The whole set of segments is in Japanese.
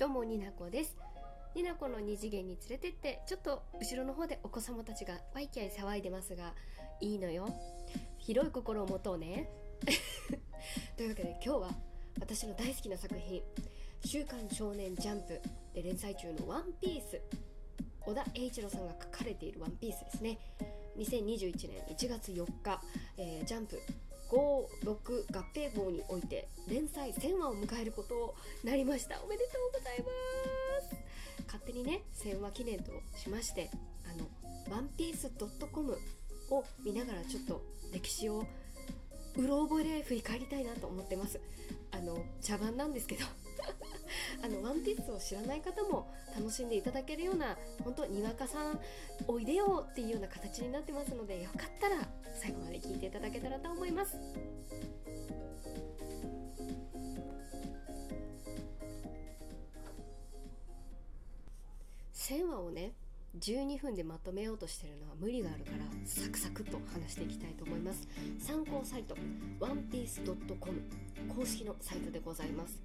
どうもになこです。になこの二次元に連れてってちょっと後ろの方でお子様たちがワイキャイ騒いでますがいいのよ。広い心を持とうね。というわけで今日は私の大好きな作品「週刊少年ジャンプ」で連載中の「ワンピース。小田栄一郎さんが書かれている「ワンピースですね。2021年1月4日、えー、ジャンプ56合併号において連載1000話を迎えることになりました。おめでとうございます。勝手にね1000話記念としましてあのワンピース .com を見ながらちょっと歴史をうろ覚えで振り返りたいなと思ってます。あの茶番なんですけどあのワンピースを知らない方も楽しんでいただけるような本当にわかさんおいでよっていうような形になってますのでよかったら最後まで聞いていただけたらと思います。1000話をね12分でまとめようとしてるのは無理があるからサクサクと話していきたいと思います。参考サイト onepiece.com 公式のサイトでございます。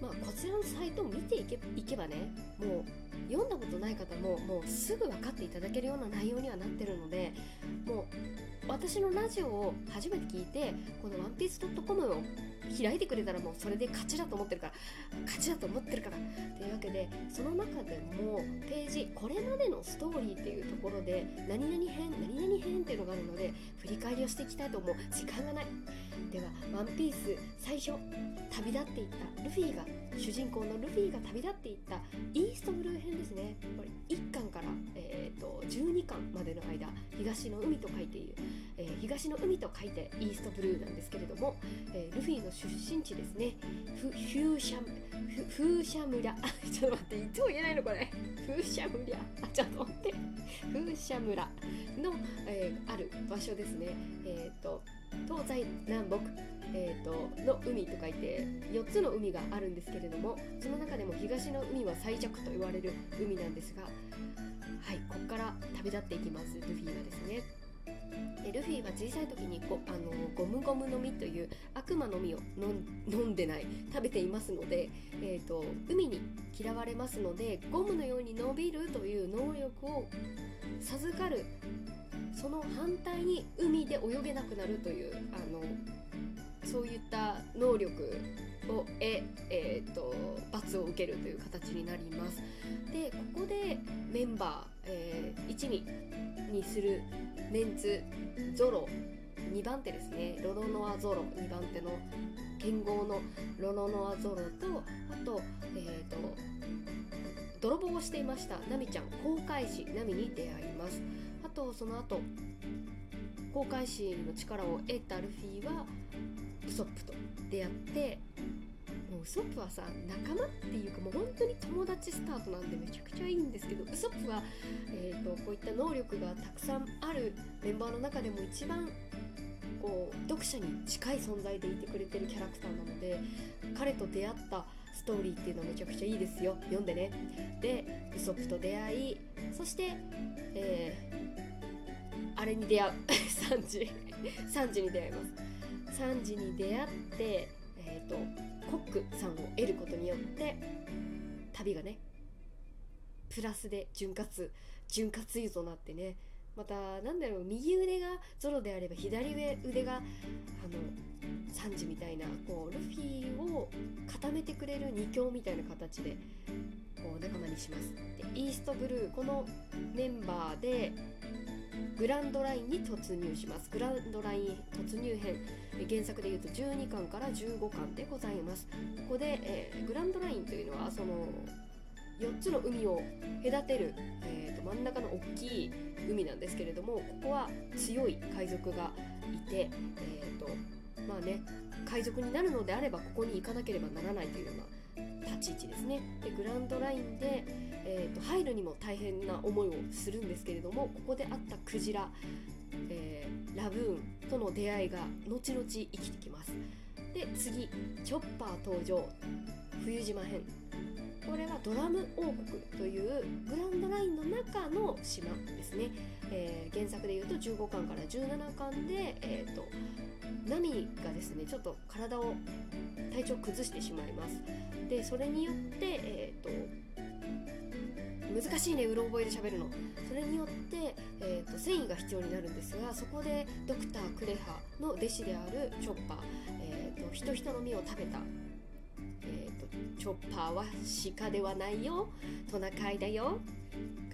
まあ、こちらのサイトを見ていけいけばねもう読んだことない方ももうすぐ分かっていただけるような内容にはなってるのでもう私のラジオを初めて聞いてこの onepiece.com を開いてくれたらもうそれで勝ちだと思ってるから勝ちだと思ってるからというわけでその中でもページこれまでのストーリーっていうところで何々編何々編っていうのがあるので振り返りをしていきたいと思う。時間がない。ではワンピース最初旅立っていったルフィが主人公のルフィが旅立っていったイーストブルー編ですね。これ1巻から、えーと、12巻までの間東の海と書いている、えー、東の海と書いてイーストブルーなんですけれども、えー、ルフィの出身地ですね。フフューシャフフーシャ村あ ちょっと待っていつも言えないのこれ。フーシャ村あちょっと待って。フーシャ村の、えー、ある場所ですね。えっ、ー、と東西南北、えーと、の海と書いて4つの海があるんですけれどもその中でも東の海は最弱と言われる海なんですがはいここから旅立っていきますルフィはですね。でルフィは小さい時にゴあのゴムゴムの実という悪魔の実を飲んでない食べていますので、えーと海に嫌われますのでゴムのように伸びるという能力を授かるその反対に海で泳げなくなるというあのそういった能力を得、えーと、罰を受けるという形になります。でここでメンバー、えー、1にするメンツゾロ2番手ですねロロノアゾロ2番手の剣豪のロロノアゾロとあと,、えーと、泥棒をしていましたナミちゃん航海士ナミに出会います。あとその後航海士の力を得たルフィはウソップと。出会ってもうウソップはさ仲間っていうかもう本当に友達スタートなんでめちゃくちゃいいんですけどウソップは、えーと、こういった能力がたくさんあるメンバーの中でも一番こう読者に近い存在でいてくれてるキャラクターなので彼と出会ったストーリーっていうのはめちゃくちゃいいですよ。読んでね。でウソップと出会いそして、えあれに出会う。3時3時に出会います。3時に出会ってえ、ー、とコックさんを得ることによって旅がねプラスで潤滑潤滑油となってねまたなんだろう右腕がゾロであれば左腕があのサンジみたいなこうルフィを固めてくれる2強みたいな形でこう仲間にします。でイーストブルーこのメンバーでグランドラインに突入します。グランドライン突入編原作でいうと12巻から15巻でございます。ここで、えー、グランドラインというのはその4つの海を隔てる、えーと、真ん中の大きい海なんですけれどもここは強い海賊がいて、えーとまあね、海賊になるのであればここに行かなければならないというような立ち位置ですね。でグランドラインで、えーと、入るにも大変な思いをするんですけれどもここであったクジラ、えー、ラブーンとの出会いが後々生きてきます。で次チョッパー登場。冬島編。これはドラム王国というグランドラインの中の島ですね、えー、原作でいうと15巻から17巻で、えーと、ナミがですねちょっと体を体調崩してしまいます。でそれによってえっ、と難しいねうろ覚えで喋るの。それによって、えーと、繊維が必要になるんですがそこでドクター・クレハの弟子であるチョッパー、えーと、人々の実を食べた、チョッパーは鹿ではないよ。トナカイだよ。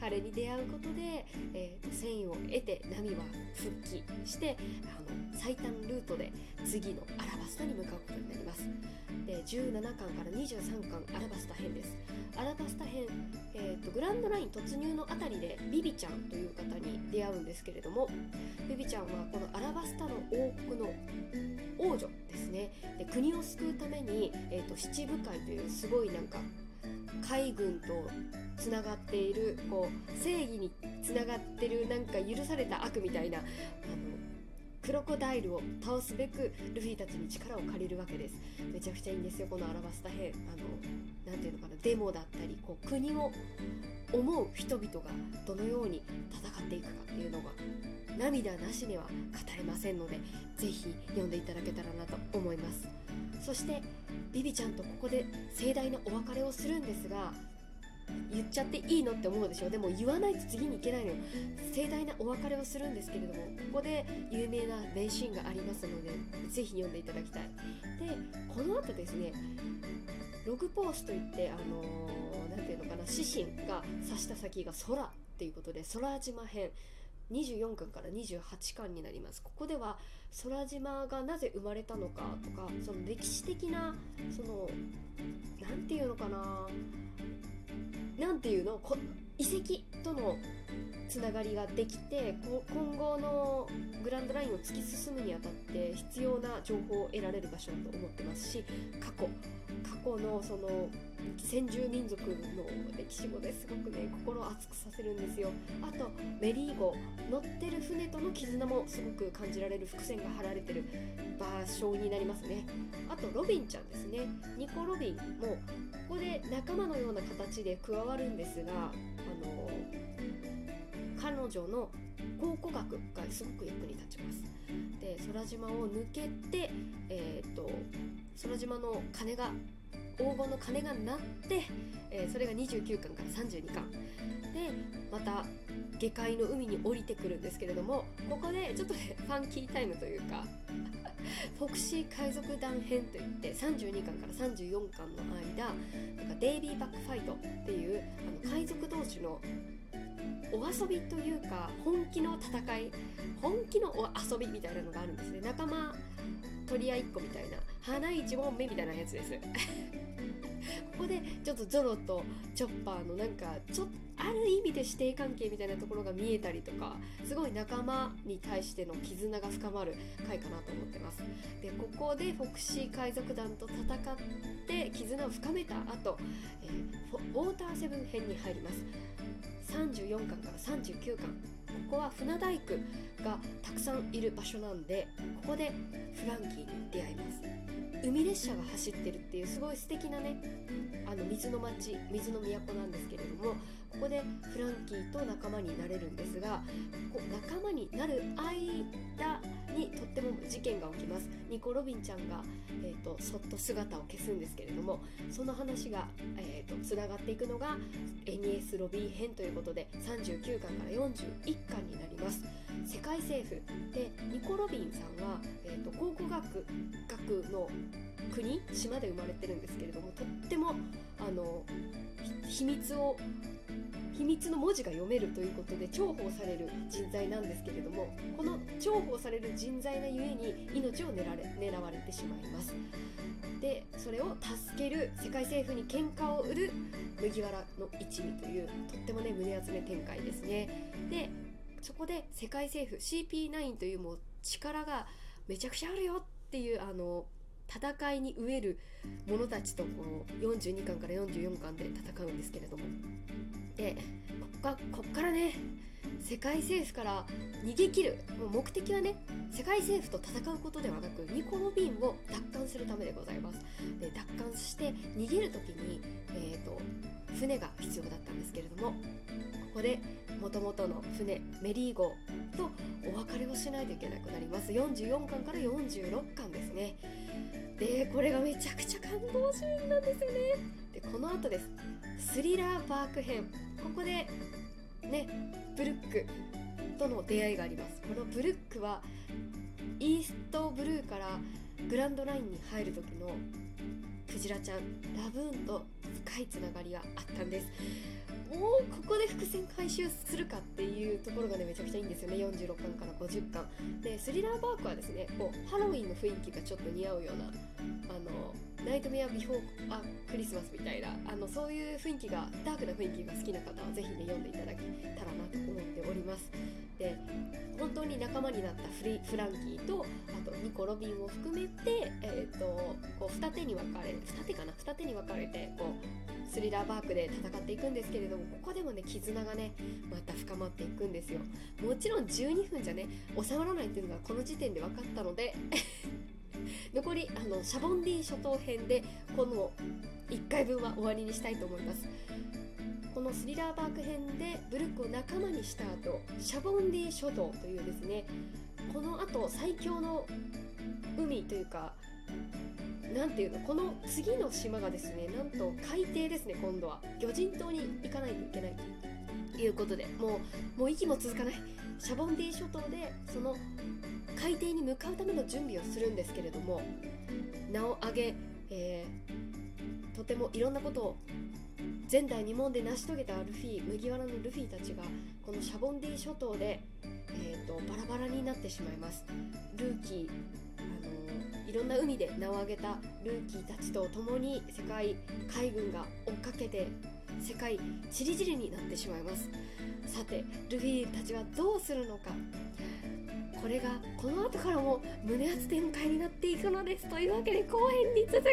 彼に出会うことで、えー、と繊維を得てナミは復帰してあの最短ルートで次のアラバスタに向かうことになります。で17巻から23巻アラバスタ編です。アラバスタ編、えーと、グランドライン突入のあたりでビビちゃんという方に出会うんですけれどもビビちゃんはこのアラバスタの王国の王女ですね。で国を救うために、えーと七部会というすごいなんか海軍とつながっているこう正義につながってるなんか許された悪みたいなあのクロコダイルを倒すべくルフィたちに力を借りるわけです。めちゃくちゃいいんですよこのアラバスタ編あの何ていうのかなデモだったりこう国を思う人々がどのように戦っていくかっていうのが涙なしには語れませんのでぜひ読んでいただけたらなと思います。そしてビビちゃんとここで盛大なお別れをするんですが言っちゃっていいのって思うでしょ？でも言わないと次に行けないのよ。盛大なお別れをするんですけれどもここで有名な名シーンがありますのでぜひ読んでいただきたい。でこの後ですねログポースといってあの何、ー、ていうのかな指針が指した先が空っていうことで空島編。24巻から28巻になります。ここでは空島がなぜ生まれたのかとかその歴史的なその何て言うのかな何ていうの？遺跡とのつながりができて今後のグランドラインを突き進むにあたって必要な情報を得られる場所だと思ってますし過去過去のその先住民族の歴史もですごくね心を熱くさせるんですよ。あとメリー号乗ってる船との絆もすごく感じられる伏線が張られてる場所になりますね。あとロビンちゃんですね。ニコ・ロビンもここで仲間のような形で加わるんですが彼女の考古学がすごく役に立ちます。で空島を抜けてえっ、と空島の鐘が黄金の鐘が鳴って、えー、それが29巻から32巻。でまた下界の海に降りてくるんですけれどもここでちょっとねファンキータイムというか フォクシー海賊団編といって32巻から34巻の間なんかデイビーバックファイトっていうあの海賊同士のお遊びというか本気の戦い本気のお遊びみたいなのがあるんですね。仲間取り合いっこみたいな。花一本目みたいなやつです。ここでちょっとゾロとチョッパーのなんかちょっとある意味で師弟関係みたいなところが見えたりとかすごい仲間に対しての絆が深まる回かなと思ってます。でここでフォクシー海賊団と戦って絆を深めた後、えー、ウォーターセブン編に入ります。34巻から39巻。ここは船大工がたくさんいる場所なんでここでフランキーに出会います。海列車が走ってるっていうすごい素敵なねあの水の町水の都なんですけれどもここでフランキーと仲間になれるんですがこ仲間になる間事件が起きます。ニコ・ロビンちゃんが、えーと、そっと姿を消すんですけれどもその話が、えーと、つながっていくのが NES ロビー編ということで39巻から41巻になります。世界政府でニコ・ロビンさんは、えーと、考古学学の国？島で生まれてるんですけれどもとってもあの秘密を秘密の文字が読めるということで重宝される人材なんですけれどもこの重宝される人材がゆえに命を狙われ狙われてしまいます。でそれを助ける世界政府に喧嘩を売る麦わらの一味というとってもね胸集め展開ですね。でそこで世界政府 CP9 というもう力がめちゃくちゃあるよっていうあの戦いに飢える者たちとこの42巻から44巻で戦うんですけれども。でここっからね世界政府から逃げ切るもう目的はね世界政府と戦うことではなくニコ・ロビンを奪還するためでございます。で奪還して逃げる時に、えーと、船が必要だったんですけれどもここでもともとの船メリー号とお別れをしないといけなくなります。44巻から46巻ですね。でこれがめちゃくちゃ感動シーンなんですよね。でこの後です。スリラーパーク編。ここでねブルックとの出会いがあります。このブルックはイーストブルーからグランドラインに入る時のクジラちゃんラブーンと深いつながりがあったんです。もうここで伏線回収するかっていうところがねめちゃくちゃいいんですよね。46巻から50巻。でスリラーバークはですねこうハロウィンの雰囲気がちょっと似合うようなナイトメアビフォーあクリスマスみたいなあのそういう雰囲気がダークな雰囲気が好きな方はぜひね読んでいただけたらなと思っております。で本当に仲間になったフリフランキーとあとニコ・ロビンを含めて、えーと、こう二手に分かれ二手かな二手に分かれてこうスリラーバークで戦っていくんですけれどもここでもね絆がねまた深まっていくんですよ。もちろん12分じゃね収まらないっていうのがこの時点で分かったので 残りあのシャボンディ諸島編でこの1回分は終わりにしたいと思います。このスリラーバーク編でブルックを仲間にした後シャボンディ諸島というですねこの後最強の海というかなんていうのこの次の島がですねなんと海底ですね今度は。魚人島に行かないといけないということでもうもう息も続かない。シャボンディ諸島でその海底に向かうための準備をするんですけれども名を挙げ、えー、とてもいろんなことを前代未聞で成し遂げたルフィ麦わらのルフィたちがこのシャボンディ諸島で、えーと、バラバラになってしまいます。ルーキー、あのー、いろんな海で名を挙げたルーキーたちと共に世界海軍が追っかけて世界チリチリになってしまいます。さてルフィたちはどうするのか。これがこの後からも胸熱展開になっていくのですというわけで後編に続く。